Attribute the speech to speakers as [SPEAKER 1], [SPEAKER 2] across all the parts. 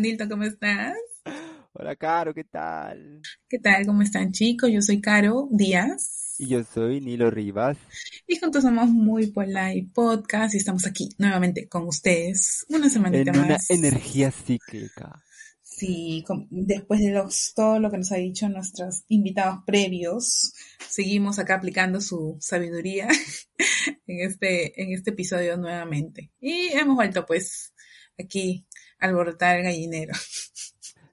[SPEAKER 1] Nilton, ¿cómo estás?
[SPEAKER 2] Hola, Caro, ¿qué tal?
[SPEAKER 1] ¿Qué tal? ¿Cómo están chicos? Yo soy Caro Díaz.
[SPEAKER 2] Y yo soy Nilo Rivas.
[SPEAKER 1] Y juntos somos Muy Polite Podcast y estamos aquí nuevamente con ustedes una semanita
[SPEAKER 2] En una
[SPEAKER 1] más.
[SPEAKER 2] energía cíclica.
[SPEAKER 1] Sí, con- después de los- todo lo que nos ha dicho nuestros invitados previos, seguimos acá aplicando su sabiduría en este, en este episodio nuevamente. Y hemos vuelto pues aquí alborotar el gallinero.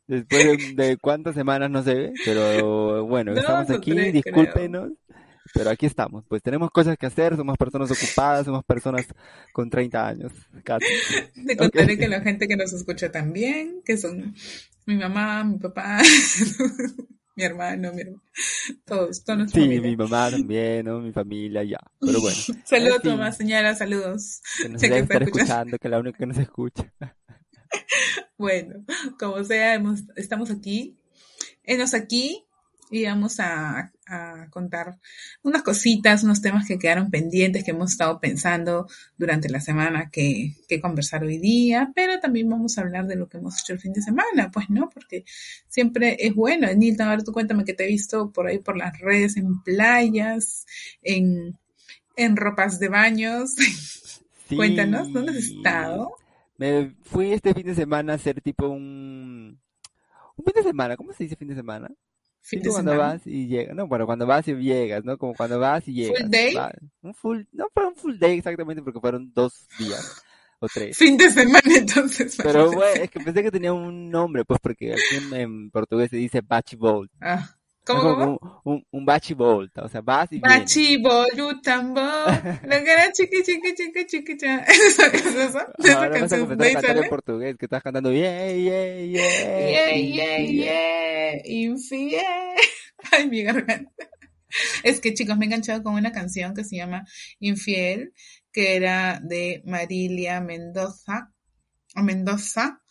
[SPEAKER 2] Después de, de cuántas semanas no se ve, pero bueno,
[SPEAKER 1] Dos
[SPEAKER 2] estamos aquí,
[SPEAKER 1] tres,
[SPEAKER 2] discúlpenos. Pero aquí estamos, pues tenemos cosas que hacer, somos personas ocupadas, somos personas con 30 años, casi.
[SPEAKER 1] Te contaré
[SPEAKER 2] Ok.
[SPEAKER 1] que la gente que nos escucha también, que son mi mamá, mi papá, mi hermano, mi hermano, todos, todos nuestra
[SPEAKER 2] Sí,
[SPEAKER 1] familia.
[SPEAKER 2] mi mamá también, ¿no? Mi familia, ya. Pero bueno,
[SPEAKER 1] Saludos mamá, señora, saludos.
[SPEAKER 2] que nos debe estar
[SPEAKER 1] escuchando.
[SPEAKER 2] escuchando, que es la única que nos escucha.
[SPEAKER 1] Bueno, como sea, hemos, estamos aquí, enos aquí y vamos a, a contar unas cositas, unos temas que quedaron pendientes, que hemos estado pensando durante la semana que, que conversar hoy día, pero también vamos a hablar de lo que hemos hecho el fin de semana, pues no, porque siempre es bueno. Nilton, ahora tú cuéntame que te he visto por ahí por las redes, en playas, en, en ropas de baños. Cuéntanos, ¿dónde has estado?
[SPEAKER 2] Me fui este fin de semana a hacer tipo un... Un fin de semana, ¿cómo se dice fin de semana?
[SPEAKER 1] Fin de
[SPEAKER 2] cuando
[SPEAKER 1] semana.
[SPEAKER 2] vas y llegas, no, bueno, cuando vas y llegas, ¿no? Como cuando vas y llegas.
[SPEAKER 1] ¿Full day?
[SPEAKER 2] va- un full, no fue un full day exactamente porque fueron dos días o tres.
[SPEAKER 1] Fin de semana, entonces.
[SPEAKER 2] Pero bueno, es que pensé que tenía un nombre, pues porque aquí en, en portugués se dice.
[SPEAKER 1] Ah,
[SPEAKER 2] Es
[SPEAKER 1] ¿Cómo,
[SPEAKER 2] como
[SPEAKER 1] cómo?
[SPEAKER 2] un, un, un bachibolt, o sea, vas y.
[SPEAKER 1] Bachi, bolu, tambo, la cara chiqui, chiqui, chiqui, chiqui, cha. ¿Es eso? ¿De esa
[SPEAKER 2] Ahora vas a
[SPEAKER 1] canción?
[SPEAKER 2] comenzar
[SPEAKER 1] ¿De
[SPEAKER 2] a cantar en portugués, que estás cantando yeah, yeah, yeah,
[SPEAKER 1] Yeah, yeah, yeah, infiel. Ay, mi garganta. Es que, chicos, me he enganchado con una canción que se llama Infiel, que era de Marilia Mendoza, o Mendoza,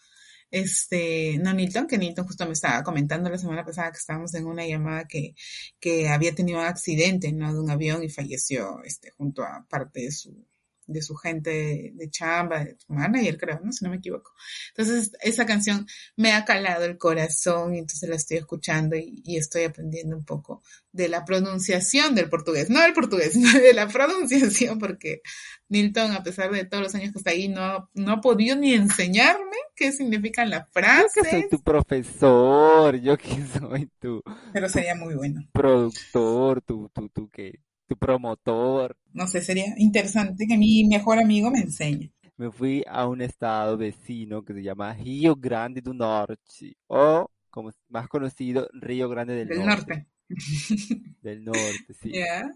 [SPEAKER 1] este, no Nilton, que Nilton justo me estaba comentando la semana pasada que estábamos en una llamada que, que había tenido un accidente, ¿no? De un avión y falleció, este, junto a parte de su, de su gente de, chamba, de su manager, creo, ¿no? Si no me equivoco. Entonces, esa canción me ha calado el corazón y entonces la estoy escuchando y, y estoy aprendiendo un poco de la pronunciación del portugués, no del portugués, sino de la pronunciación, porque Nilton, a pesar de todos los años que está ahí, no, no ha podido ni enseñarme qué significan las
[SPEAKER 2] Yo que soy
[SPEAKER 1] frases,
[SPEAKER 2] tu profesor, yo que soy tu
[SPEAKER 1] pero sería muy bueno.
[SPEAKER 2] productor, tu, tu, tu, ¿qué? Tu promotor.
[SPEAKER 1] No sé, sería interesante que mi mejor amigo me enseñe.
[SPEAKER 2] Me fui a un estado vecino que se llama Rio Grande do Norte, o como más conocido, Río Grande del
[SPEAKER 1] Del
[SPEAKER 2] Norte.
[SPEAKER 1] norte.
[SPEAKER 2] Del norte, sí.
[SPEAKER 1] Ya,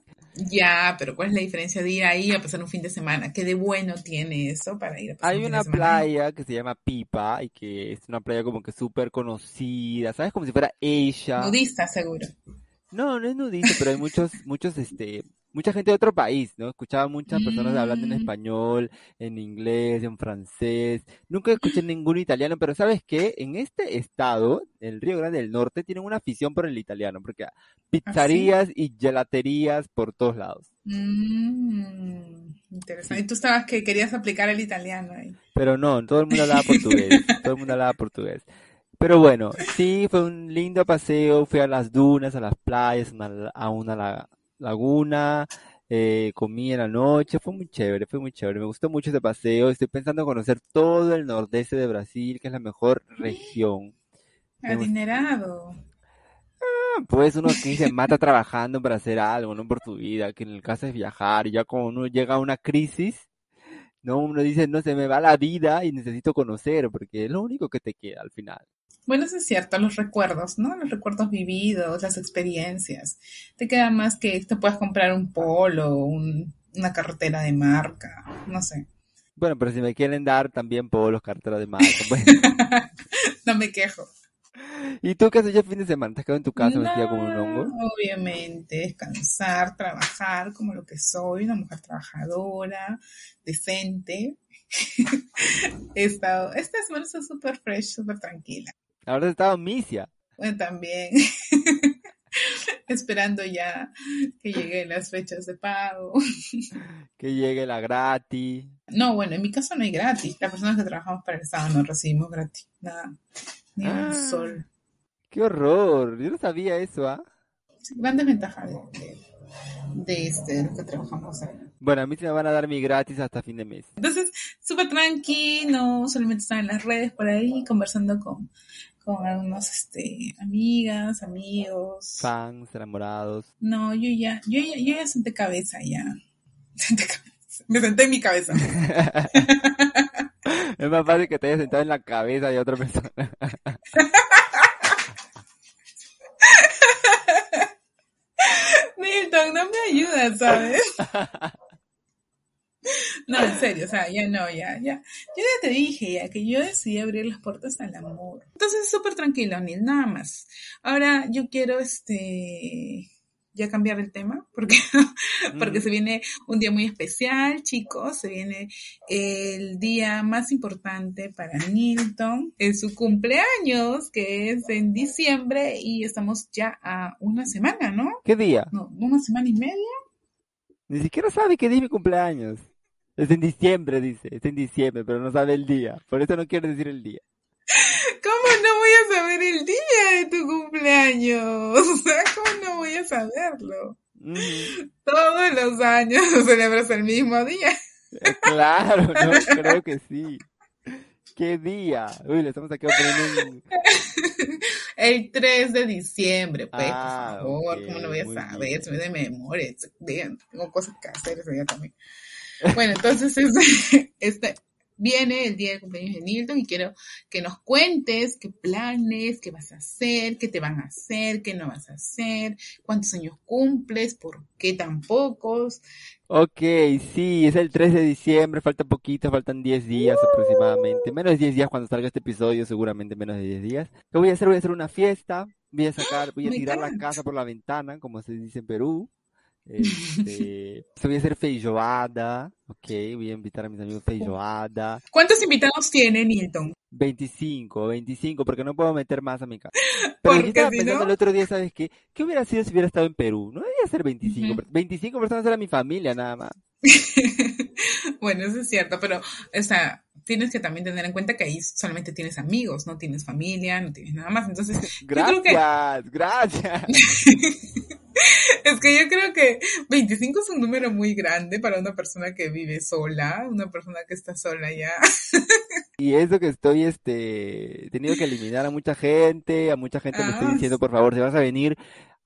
[SPEAKER 1] ya, pero ¿cuál es la diferencia de ir ahí a pasar un fin de semana? ¿Qué de bueno tiene eso para ir a pasar
[SPEAKER 2] Hay
[SPEAKER 1] un fin
[SPEAKER 2] una
[SPEAKER 1] de semana?
[SPEAKER 2] playa que se llama Pipa y que es una playa como que súper conocida, ¿sabes? Como si fuera ella.
[SPEAKER 1] Nudista, seguro.
[SPEAKER 2] No, no es nudista, pero hay muchos, muchos, este, mucha gente de otro país, ¿no? Escuchaba muchas personas hablando en
[SPEAKER 1] Mm,
[SPEAKER 2] español, en inglés, en francés. Nunca escuché ningún italiano, pero ¿sabes qué? En este estado, el Río Grande del Norte, tienen una afición por el italiano, porque hay
[SPEAKER 1] ¿ah, sí?
[SPEAKER 2] pizzerías y gelaterías por todos lados.
[SPEAKER 1] Mm, interesante. Y tú estabas que querías aplicar el italiano ahí.
[SPEAKER 2] pero no, todo el mundo hablaba portugués, todo el mundo hablaba portugués. Pero bueno, sí, fue un lindo paseo, fui a las dunas, a las playas, a una, a una la- laguna, eh, comí en la noche, fue muy chévere, fue muy chévere, me gustó mucho ese paseo, estoy pensando en conocer todo el nordeste de Brasil, que es la mejor región.
[SPEAKER 1] Adinerado.
[SPEAKER 2] Pues uno que se mata trabajando para hacer algo, no por tu vida, que en el caso es viajar, y ya cuando uno llega a una crisis, no, uno dice, no, se me va la vida y necesito conocer, porque es lo único que te queda al final.
[SPEAKER 1] Bueno, eso es cierto, los recuerdos, ¿no? Los recuerdos vividos, las experiencias. Te queda más que te puedas comprar un polo, un- una carretera de marca, no sé.
[SPEAKER 2] Bueno, pero si me quieren dar también polos, carteras de marca, pues.
[SPEAKER 1] No me quejo.
[SPEAKER 2] ¿Y tú qué has hecho el fin de semana? ¿Te has quedado en tu casa metida como un
[SPEAKER 1] No,
[SPEAKER 2] hongo?
[SPEAKER 1] obviamente, descansar, trabajar como lo que soy, una mujer trabajadora, decente. He estado, esta semana está súper fresh, súper tranquila.
[SPEAKER 2] Ahora en misia.
[SPEAKER 1] Bueno, también. esperando ya que lleguen las fechas de pago.
[SPEAKER 2] Que llegue la gratis.
[SPEAKER 1] No, bueno, en mi caso no hay gratis. Las personas que trabajamos para el Estado no recibimos gratis. Nada. Ni un
[SPEAKER 2] Ah.
[SPEAKER 1] sol.
[SPEAKER 2] ¡Qué horror! Yo no sabía eso, ¿ah?
[SPEAKER 1] Sí, gran desventaja de, de, de este, de los que trabajamos ahí.
[SPEAKER 2] Bueno, a mí se me van a dar mi gratis hasta fin de mes.
[SPEAKER 1] Entonces, súper tranqui, no solamente están en las redes por ahí conversando con, con algunos este, amigas, amigos.
[SPEAKER 2] Fans, enamorados.
[SPEAKER 1] No, yo ya, yo ya, yo ya senté cabeza ya. Senté cabeza. Me senté en mi cabeza.
[SPEAKER 2] Es más fácil que te hayas sentado en la cabeza de otra persona.
[SPEAKER 1] Milton, no me ayudas, ¿sabes? No, en serio, o sea, ya no, ya, ya. Yo ya te dije ya que yo decidí abrir las puertas al amor. Entonces, súper tranquilo, Nil, nada más. Ahora yo quiero, este, ya cambiar el tema, porque, porque
[SPEAKER 2] Mm.
[SPEAKER 1] se viene un día muy especial, chicos. Se viene el día más importante para Nilton. Es su cumpleaños, que es en diciembre, y estamos ya a una semana, ¿no?
[SPEAKER 2] ¿Qué día?
[SPEAKER 1] No, una semana y media.
[SPEAKER 2] Ni siquiera sabe qué día es mi cumpleaños. Es en diciembre, dice. Es en diciembre, pero no sabe el día. Por eso no quiere decir el día.
[SPEAKER 1] ¿Cómo no voy a saber el día de tu cumpleaños? O sea, ¿cómo no voy a saberlo? Todos los años celebras el mismo día.
[SPEAKER 2] Eh, Claro, no, creo que sí. ¿Qué día? Uy, le estamos aquí poniendo.
[SPEAKER 1] El 3 de diciembre, pues,
[SPEAKER 2] Ah,
[SPEAKER 1] por favor, ¿cómo no voy a saber? me de memoria, tengo cosas que hacer ese día también. Bueno, entonces este, este, viene el día de cumpleaños de Nilton y quiero que nos cuentes qué planes, qué vas a hacer, qué te van a hacer, qué no vas a hacer, cuántos años cumples, por qué tan pocos.
[SPEAKER 2] Ok, sí, es el 3 de diciembre, falta poquito, faltan 10 días aproximadamente. Menos de 10 días cuando salga este episodio, seguramente menos de 10 días. ¿Qué voy a hacer? Voy a hacer una fiesta, voy a sacar, voy a tirar la casa por la ventana, como se dice en Perú. Este, voy a hacer feijoada, ok, voy a invitar a mis amigos feijoada.
[SPEAKER 1] ¿Cuántos invitados tiene Nilton?
[SPEAKER 2] 25, 25, porque no puedo meter más a mi casa. Pero yo
[SPEAKER 1] Porque
[SPEAKER 2] estaba
[SPEAKER 1] si
[SPEAKER 2] pensando
[SPEAKER 1] no-
[SPEAKER 2] el otro día, ¿sabes qué? ¿Qué hubiera sido si hubiera estado en Perú? No debería ser 25,
[SPEAKER 1] Ujú.
[SPEAKER 2] per- 25 personas era mi familia nada más.
[SPEAKER 1] bueno, eso es cierto, pero, o sea, tienes que también tener en cuenta que ahí solamente tienes amigos, no tienes familia, no tienes nada más. Entonces, yo creo que,
[SPEAKER 2] Gracias, gracias.
[SPEAKER 1] es que yo creo que 25 es un número muy grande para una persona que vive sola, una persona que está sola ya.
[SPEAKER 2] Y eso que estoy, este, he tenido que eliminar a mucha gente, a mucha gente le estoy
[SPEAKER 1] Ah,
[SPEAKER 2] diciendo, por favor, si vas a venir,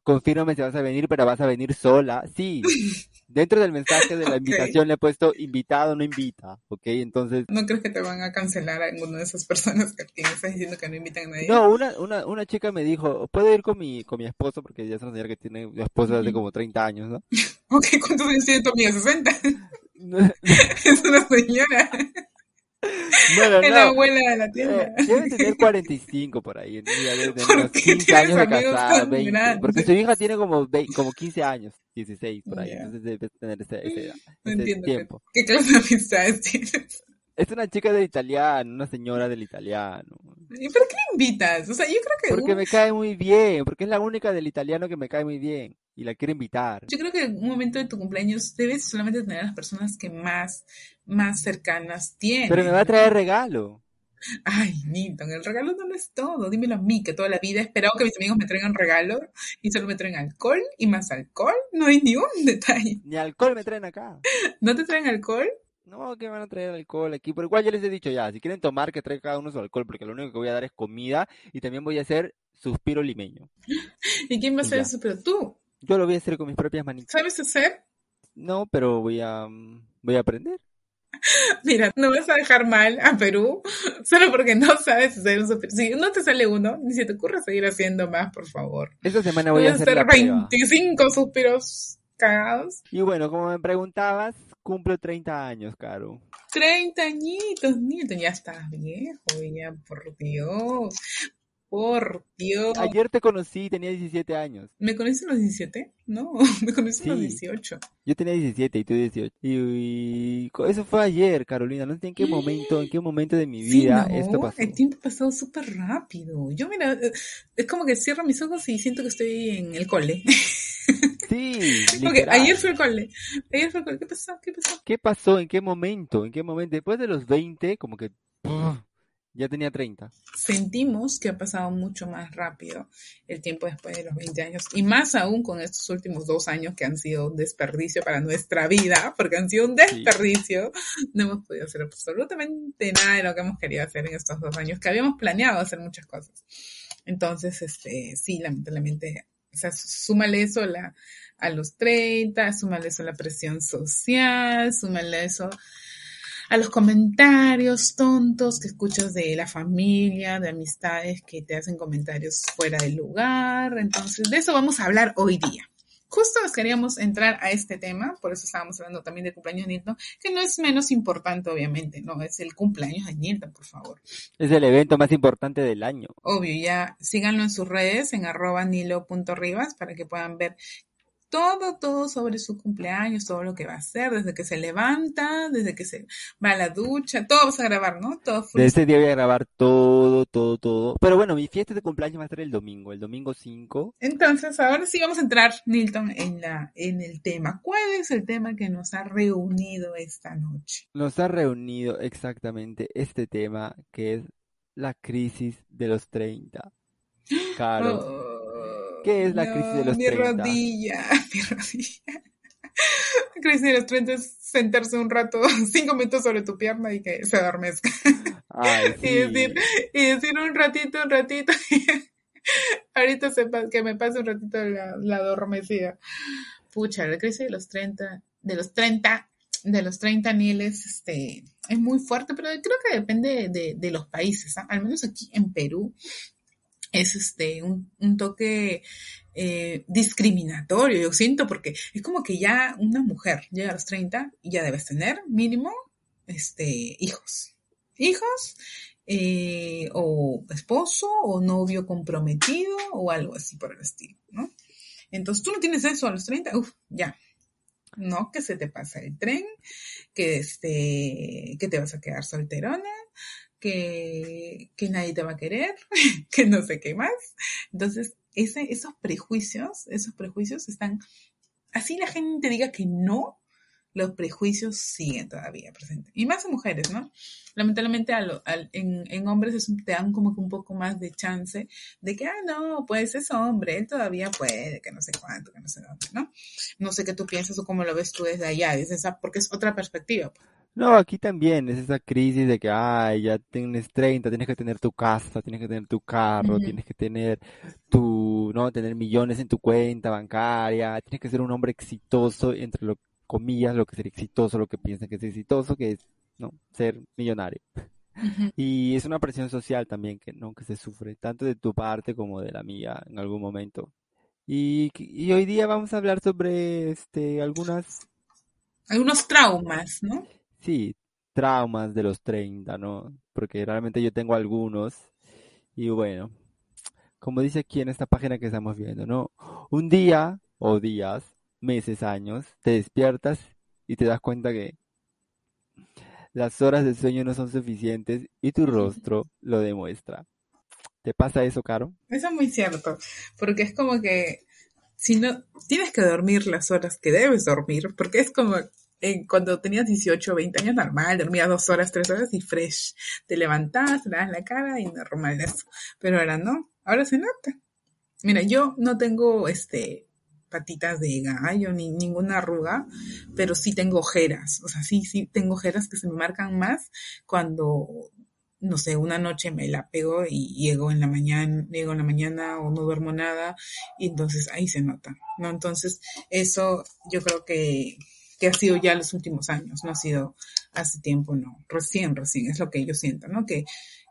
[SPEAKER 2] confírmame si vas a venir, pero vas a venir sola. Sí, dentro del mensaje de la invitación le he puesto invitado, no invita, ¿ok? Entonces,
[SPEAKER 1] ¿No crees que te van a cancelar a alguna de esas personas que que estás diciendo que no invitan a nadie?
[SPEAKER 2] no, una, una, una chica me dijo, ¿puedo ir con mi, con mi esposo? Porque ya es una señora que tiene una esposa de como 30 años, ¿no?
[SPEAKER 1] Ok, ¿cuántos años tiene tu amiga? 60. es una señora.
[SPEAKER 2] Bueno,
[SPEAKER 1] Es la
[SPEAKER 2] no.
[SPEAKER 1] abuela de la
[SPEAKER 2] Eh,
[SPEAKER 1] tienda.
[SPEAKER 2] debe tener 45 por ahí, ¿no? debe tener
[SPEAKER 1] ¿Por
[SPEAKER 2] unos
[SPEAKER 1] qué
[SPEAKER 2] 15
[SPEAKER 1] tienes
[SPEAKER 2] años de casada,
[SPEAKER 1] tan
[SPEAKER 2] 20,
[SPEAKER 1] grandes?
[SPEAKER 2] porque su hija tiene como, 20 como 15 años, 16 por ahí,
[SPEAKER 1] Ya.
[SPEAKER 2] entonces debe tener esa, esa edad,
[SPEAKER 1] No
[SPEAKER 2] ese
[SPEAKER 1] entiendo
[SPEAKER 2] tiempo.
[SPEAKER 1] qué clase de amistades tienes.
[SPEAKER 2] Es una chica del italiano, una señora del italiano,
[SPEAKER 1] ¿Y por qué la invitas? O sea, yo creo que
[SPEAKER 2] porque me cae muy bien, porque es la única del italiano que me cae muy bien y la quiero invitar.
[SPEAKER 1] yo creo que en un momento de tu cumpleaños debes solamente tener a las personas que más, más cercanas tienes.
[SPEAKER 2] Pero me va a traer regalo.
[SPEAKER 1] Ay, Nilton, el regalo no lo es todo. Dímelo a mí, que toda la vida he esperado que mis amigos me traigan regalo y solo me traen alcohol y más alcohol. No hay ni un detalle.
[SPEAKER 2] Ni alcohol me traen acá.
[SPEAKER 1] ¿No te traen alcohol?
[SPEAKER 2] No, que van a traer alcohol aquí. Pero igual ya les he dicho ya, si quieren tomar, que traigan cada uno su alcohol, porque lo único que voy a dar es comida y también voy a hacer suspiro limeño.
[SPEAKER 1] ¿Y quién va a hacer eso? Pero tú,
[SPEAKER 2] Yo lo voy a hacer con mis propias manitas.
[SPEAKER 1] ¿sabes hacer?
[SPEAKER 2] No, pero voy a, mm, voy a aprender.
[SPEAKER 1] Mira, no vas a dejar mal a Perú solo porque no sabes hacer un super... Si no te sale uno, ni se te ocurre seguir haciendo más, por favor.
[SPEAKER 2] Esta semana voy a
[SPEAKER 1] Voy a
[SPEAKER 2] hacer la
[SPEAKER 1] hacer
[SPEAKER 2] prueba.
[SPEAKER 1] 25 suspiros cagados.
[SPEAKER 2] Y bueno, como me preguntabas, cumplo 30 años, Caro.
[SPEAKER 1] 30 añitos, Nilton, ya estás viejo, ya, por Dios. Por Dios.
[SPEAKER 2] Ayer te conocí, tenía 17 años.
[SPEAKER 1] ¿Me conoces a los 17? No, me conocí a los
[SPEAKER 2] Sí.
[SPEAKER 1] 18.
[SPEAKER 2] Yo tenía 17 y tú 18. Y, eso fue ayer, Carolina. No sé en qué momento, en qué momento de mi
[SPEAKER 1] Sí,
[SPEAKER 2] vida
[SPEAKER 1] ¿no?
[SPEAKER 2] esto pasó.
[SPEAKER 1] El tiempo ha pasado súper rápido. Yo, mira, eh, es como que cierro mis ojos y siento que estoy en el cole.
[SPEAKER 2] Sí, literal.
[SPEAKER 1] ayer fue el cole. Ayer fue el cole. ¿Qué pasó? ¿Qué pasó?
[SPEAKER 2] ¿Qué pasó? ¿En qué momento? ¿En qué momento? Después de los 20, como que. Ya tenía 30.
[SPEAKER 1] sentimos que ha pasado mucho más rápido el tiempo después de los 20 años y más aún con estos últimos dos años que han sido un desperdicio para nuestra vida, porque han sido un desperdicio. No hemos podido hacer absolutamente nada de lo que hemos querido hacer en estos dos años, que habíamos planeado hacer muchas cosas. Entonces, este, sí, lamentablemente, o sea, súmale eso a, la, a los 30, súmale eso a la presión social, súmale eso a los comentarios tontos que escuchas de la familia, de amistades que te hacen comentarios fuera del lugar. Entonces, de eso vamos a hablar hoy día. Justo nos queríamos entrar a este tema, por eso estábamos hablando también del cumpleaños de Nilton, que no es menos importante, obviamente, no, es el cumpleaños de Nilton, por favor.
[SPEAKER 2] Es el evento más importante del año.
[SPEAKER 1] Obvio, ya síganlo en sus redes, en arroba nilo.rivas, para que puedan ver todo, todo sobre su cumpleaños, todo lo que va a hacer, desde que se levanta, desde que se va a la ducha, todo vas a grabar, ¿no? Todo
[SPEAKER 2] De ese día voy a grabar todo, todo, todo. Pero bueno, mi fiesta de cumpleaños va a ser el domingo, el domingo 5.
[SPEAKER 1] Entonces, ahora sí vamos a entrar, Nilton, en, la, en el tema. ¿Cuál es el tema que nos ha reunido esta noche?
[SPEAKER 2] Nos ha reunido exactamente este tema que es la crisis de los 30. Caro,
[SPEAKER 1] Oh,
[SPEAKER 2] ¿Qué es la crisis de los
[SPEAKER 1] mi
[SPEAKER 2] 30?
[SPEAKER 1] rodilla, mi rodilla. La crisis de los 30 es sentarse un rato, cinco minutos sobre tu pierna y que se adormezca.
[SPEAKER 2] ay,
[SPEAKER 1] Y decir, y decir un ratito, un ratito. Ahorita se pa- que me pase un ratito la, la adormecida. Pucha, la crisis de los 30, de los 30, de los 30 niveles, este, es muy fuerte, pero creo que depende de, de los países, ¿ah? Al menos aquí en Perú es este un, un toque eh, discriminatorio, yo siento, porque es como que ya una mujer llega a los 30 y ya debes tener mínimo este hijos. Hijos, eh, o esposo, o novio comprometido, o algo así por el estilo, ¿no? Entonces tú no tienes eso a los 30, uff, ya. No, que se te pasa el tren, que este, que te vas a quedar solterona, que, nadie te va a querer, que no sé qué más. Entonces, esos prejuicios, esos prejuicios están, así la gente diga que no, los prejuicios siguen todavía presentes. Y más en mujeres, ¿no? Lamentablemente en, hombres es te dan como que un poco más de chance de que, ah, no, pues es hombre, todavía puede, que no sé cuánto, que no sé dónde, ¿no? No sé qué tú piensas o cómo lo ves tú desde allá, desde esa, porque es otra perspectiva.
[SPEAKER 2] No, aquí también es esa crisis de que, ay, ya tienes 30, tienes que tener tu casa, tienes que tener tu carro, tienes que tener tu, no, tener millones en tu cuenta bancaria, tienes que ser un hombre exitoso, entre lo, comillas, lo que es exitoso, lo que piensan que es exitoso, que es, no, ser millonario. Y es una presión social también que, ¿no? que se sufre, tanto de tu parte como de la mía en algún momento. Y, y hoy día vamos a hablar sobre, este, algunas
[SPEAKER 1] Algunos traumas, ¿no?
[SPEAKER 2] Sí, traumas de los 30, ¿no? Porque realmente yo tengo algunos. Y bueno, como dice aquí en esta página que estamos viendo, ¿no? Un día o días, meses, años, te despiertas y te das cuenta que las horas de sueño no son suficientes y tu rostro lo demuestra. ¿Te pasa eso, Caro?
[SPEAKER 1] Eso es muy cierto, porque es como que si no tienes que dormir las horas que debes dormir, porque es como cuando tenías 18 o 20 años normal, dormías dos horas, tres horas y fresh, te levantabas, te lavas la cara y normal eso, pero ahora no, ahora se nota. Mira, yo no tengo este patitas de gallo ni ninguna arruga, pero sí tengo ojeras, o sea, sí, sí tengo ojeras que se me marcan más cuando no sé, una noche me la pego y llego en la mañana, llego en la mañana o no duermo nada y entonces ahí se nota, ¿no? Entonces eso yo creo que, que ha sido ya los últimos años, no ha sido hace tiempo, no, recién, recién, es lo que yo siento, ¿no? Que,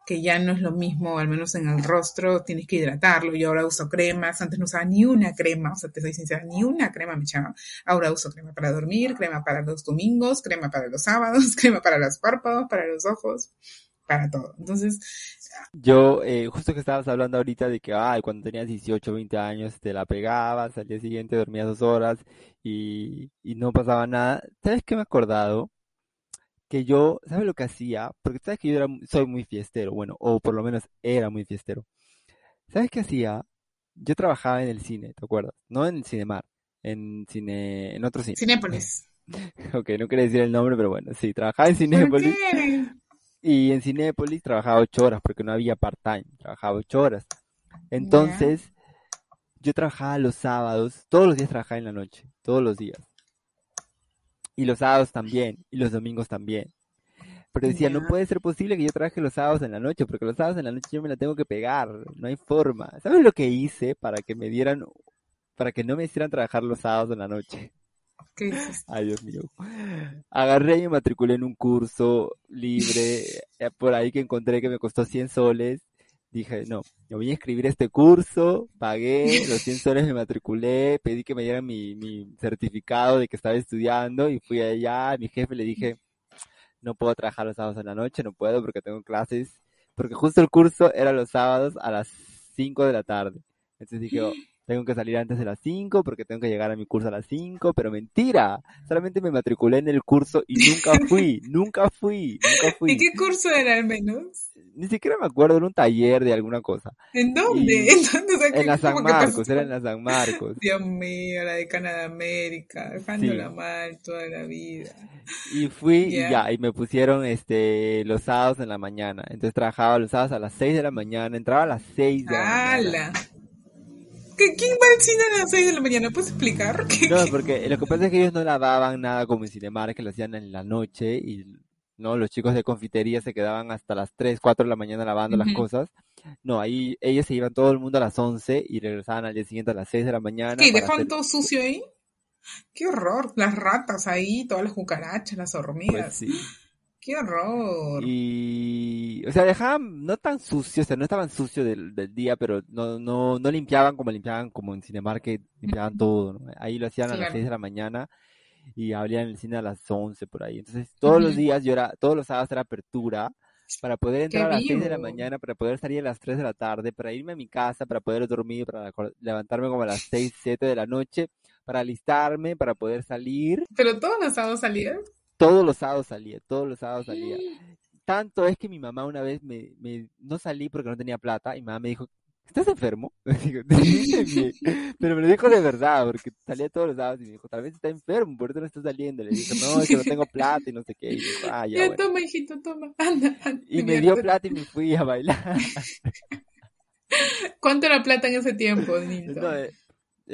[SPEAKER 1] que ya no es lo mismo, al menos en el rostro, tienes que hidratarlo, yo ahora uso cremas, antes no usaba ni una crema, o sea, te soy sincera, ni una crema me echaba, ahora uso crema para dormir, crema para los domingos, crema para los sábados, crema para los párpados, para los ojos, para todo. Entonces,
[SPEAKER 2] Yo, eh, justo que estabas hablando ahorita de que, ay, cuando tenías 18, 20 años, te la pegabas, al día siguiente dormías dos horas y, y no pasaba nada. ¿Sabes qué me he acordado? Que yo, ¿sabes lo que hacía? Porque sabes que yo era, soy muy fiestero, bueno, o por lo menos era muy fiestero. ¿Sabes qué hacía? Yo trabajaba en el cine, ¿te acuerdas? No en el Cinemar, en cine, en otro cine.
[SPEAKER 1] Cinépolis.
[SPEAKER 2] Ok, no quería decir el nombre, pero bueno, sí, trabajaba en
[SPEAKER 1] ¿Por
[SPEAKER 2] Cinépolis
[SPEAKER 1] qué?
[SPEAKER 2] Y en Cinépolis trabajaba ocho horas porque no había part-time, trabajaba ocho horas. Entonces, yo trabajaba los sábados, todos los días trabajaba en la noche, todos los días. Y los sábados también, y los domingos también. Pero decía, no puede ser posible que yo trabaje los sábados en la noche, porque los sábados en la noche yo me la tengo que pegar, no hay forma. ¿Sabes lo que hice para que me dieran, para que no me hicieran trabajar los sábados en la noche?
[SPEAKER 1] ¿Qué hiciste?
[SPEAKER 2] Ay, Dios mío. Agarré y me matriculé en un curso libre, eh, por ahí que encontré que me costó 100 soles. Dije, no, yo voy a escribir este curso, pagué los 100 soles, me matriculé, pedí que me dieran mi, mi certificado de que estaba estudiando y fui allá, a mi jefe le dije, no puedo trabajar los sábados en la noche, no puedo porque tengo clases, porque justo el curso era los sábados a las 5 de la tarde. Entonces dije, oh, tengo que salir antes de las 5 porque tengo que llegar a mi curso a las 5, pero mentira, solamente me matriculé en el curso y nunca fui, nunca fui, nunca
[SPEAKER 1] ¿Y
[SPEAKER 2] fui.
[SPEAKER 1] qué curso era al menos?
[SPEAKER 2] Ni siquiera me acuerdo, era un taller de alguna cosa.
[SPEAKER 1] ¿En dónde?
[SPEAKER 2] Y
[SPEAKER 1] ¿En dónde? O sea,
[SPEAKER 2] en
[SPEAKER 1] ¿qué-
[SPEAKER 2] la San? Marcos, era en la San Marcos.
[SPEAKER 1] Dios mío, la de América, dejándola
[SPEAKER 2] Sí.
[SPEAKER 1] mal toda la vida.
[SPEAKER 2] Y fui y
[SPEAKER 1] Ya.
[SPEAKER 2] y me pusieron este los sábados en la mañana. Entonces trabajaba los sábados a las 6 de la mañana, entraba a las 6 de la mañana.
[SPEAKER 1] ¿Qué- ¿Quién va al cine a las 6 de la mañana? ¿Puedes explicar? ¿Qué,
[SPEAKER 2] No,
[SPEAKER 1] qué?
[SPEAKER 2] porque lo que pasa es que ellos no lavaban nada como en Cinemar, que lo hacían en la noche y no, los chicos de confitería se quedaban hasta las 3, 4 de la mañana lavando las cosas. No, ahí ellos se iban todo el mundo a las 11 y regresaban al día siguiente a las 6 de la mañana
[SPEAKER 1] ¿Qué? ¿Dejaban
[SPEAKER 2] hacer,
[SPEAKER 1] todo sucio ahí? ¡Qué horror! Las ratas ahí, todas las cucarachas, las
[SPEAKER 2] pues
[SPEAKER 1] hormigas.
[SPEAKER 2] sí.
[SPEAKER 1] ¡Qué horror!
[SPEAKER 2] Y, o sea, dejaban no tan sucios, o sea, no estaban sucios del, del día, pero no, no, no limpiaban como limpiaban como en Cinemark, que limpiaban todo, ¿no? Ahí lo hacían a las
[SPEAKER 1] Claro.
[SPEAKER 2] 6 de la mañana y abrían el cine a las 11 por ahí. Entonces, todos los días yo era, todos los sábados era apertura para poder
[SPEAKER 1] ¡Qué
[SPEAKER 2] entrar a las 6 de la mañana, para poder salir a las 3 de la tarde, para irme a mi casa, para poder dormir, para levantarme como a las 6, 7 de la noche, para alistarme, para poder salir.
[SPEAKER 1] ¿Pero todos los sábados salías?
[SPEAKER 2] Todos los sábados salía, todos los sábados salía. Tanto es que mi mamá una vez me, me no salí porque no tenía plata y mi mamá me dijo, ¿estás enfermo? Pero me lo dijo de verdad, porque salía todos los sábados y me dijo, tal vez está enfermo, por eso no está saliendo. Le dije, no, es que no tengo plata y no sé qué. Y dijo, ah, ya
[SPEAKER 1] Ya,
[SPEAKER 2] bueno.
[SPEAKER 1] toma, hijito, toma. Anda, anda.
[SPEAKER 2] Y me dio plata y me fui a bailar.
[SPEAKER 1] ¿Cuánto era plata en ese tiempo,
[SPEAKER 2] No,
[SPEAKER 1] Nilton?
[SPEAKER 2] eh,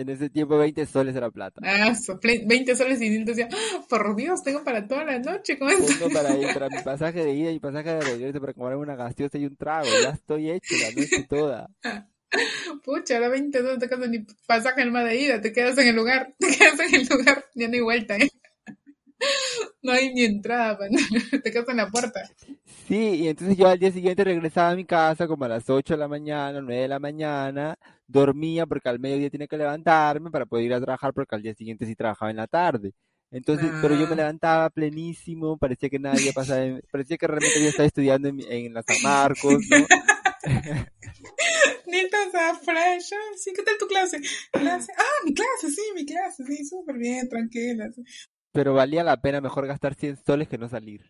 [SPEAKER 2] en ese tiempo 20 soles era plata.
[SPEAKER 1] Ah, so- ple- 20 soles y Nilton decía, "Ah, por Dios, tengo para toda la noche esto.
[SPEAKER 2] Tengo para ir, para mi pasaje de ida y pasaje de regreso para comprarme una gaseosa y un trago. Ya estoy hecho la noche toda.
[SPEAKER 1] Pucha, ahora 20 soles te quedas ni pasaje en de ida, te quedas en el lugar, te quedas en el lugar, ya no hay vuelta, ¿eh? No hay ni entrada, te quedas en la puerta.
[SPEAKER 2] Sí, y entonces yo al día siguiente regresaba a mi casa como a las 8 de la mañana, 9 de la mañana, dormía porque al mediodía tenía que levantarme para poder ir a trabajar porque al día siguiente sí trabajaba en la tarde. Entonces, pero yo me
[SPEAKER 1] Ah.
[SPEAKER 2] levantaba plenísimo, parecía que nadie pasaba, parecía que realmente yo estaba estudiando en, en la San Marcos, ¿no?
[SPEAKER 1] Nilton está fresh. Ah, Sí, ¿qué tal tu clase? Clase. Ah, mi clase, sí, mi clase, sí, súper bien, tranquila.
[SPEAKER 2] Pero valía la pena mejor gastar 100 soles que no salir.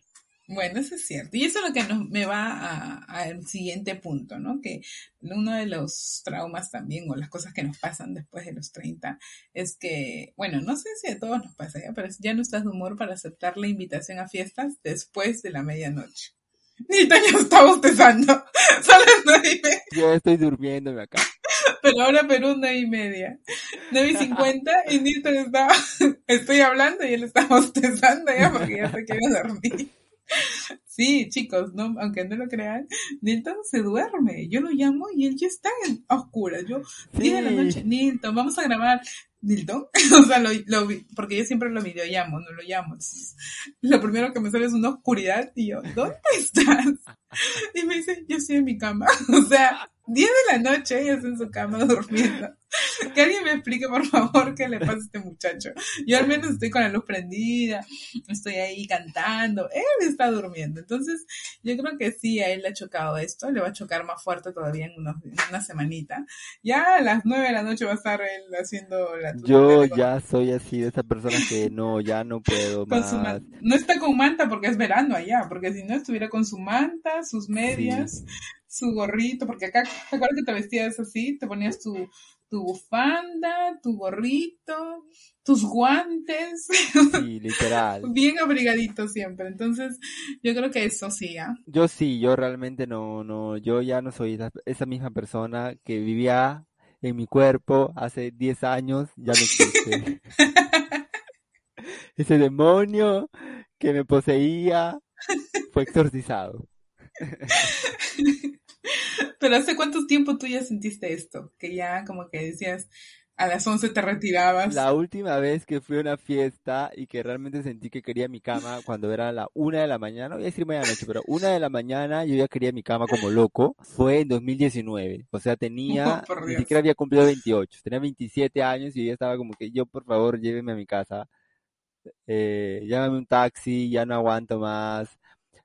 [SPEAKER 1] Bueno, eso es cierto. Y eso es lo que nos, me va a- al siguiente punto, ¿no? Que uno de los traumas también, o las cosas que nos pasan después de los 30, es que, bueno, no sé si a todos nos pasa ya, pero ya no estás de humor para aceptar la invitación a fiestas después de la medianoche. Ni ya está bostezando. Nueve y media.
[SPEAKER 2] Yo estoy durmiéndome acá.
[SPEAKER 1] Pero ahora Perú nueve y media. Nueve y cincuenta y Nilton está, estoy hablando y él está bostezando ya porque ya se quiere dormir. Sí, chicos, no, aunque no lo crean, Nilton se duerme. Yo lo llamo y él ya está en oscuras. Yo, 10 de la noche,
[SPEAKER 2] Sí.
[SPEAKER 1] Nilton, vamos a grabar. Nilton, o sea, lo, lo porque yo siempre lo videollamo, no lo llamo. Entonces, lo primero que me sale es una oscuridad y yo, ¿dónde estás? Y me dice, yo estoy en mi cama. O sea, 10 de la noche, ella está en su cama durmiendo. Que alguien me explique, por favor, qué le pasa a este muchacho. Yo al menos estoy con la luz prendida, estoy ahí cantando, él está durmiendo. Entonces, yo creo que sí, a él le ha chocado esto, le va a chocar más fuerte todavía en, una semanita. Ya a las 9 de la noche va a estar él haciendo la...
[SPEAKER 2] Yo ya soy así, de esa persona que no, ya no puedo más.
[SPEAKER 1] no está con manta porque es verano allá, porque si no estuviera con su manta, sus medias su gorrito, porque acá, ¿te acuerdas que te vestías así? Te ponías tu, tu bufanda, tu gorrito, tus guantes.
[SPEAKER 2] Sí, literal.
[SPEAKER 1] Bien abrigadito siempre. Entonces, yo creo que eso sí, ¿ah?
[SPEAKER 2] Yo sí, yo realmente no, no, yo ya no soy esa, esa misma persona que vivía en mi cuerpo hace 10 años, ya no existe. Ese demonio que me poseía fue exorcizado.
[SPEAKER 1] Pero ¿hace cuánto tiempo tú ya sentiste esto? Que ya como que decías, a las 11 te retirabas.
[SPEAKER 2] La última vez que fui a una fiesta y que realmente sentí que quería mi cama cuando era la una de la mañana, no voy a decir noche, pero una de la mañana yo ya quería mi cama como loco, fue en 2019. O sea, tenía, ni siquiera había cumplido 28, tenía 27 años y yo ya estaba como que yo por favor lléveme a mi casa. Eh, llámame un taxi, ya no aguanto más.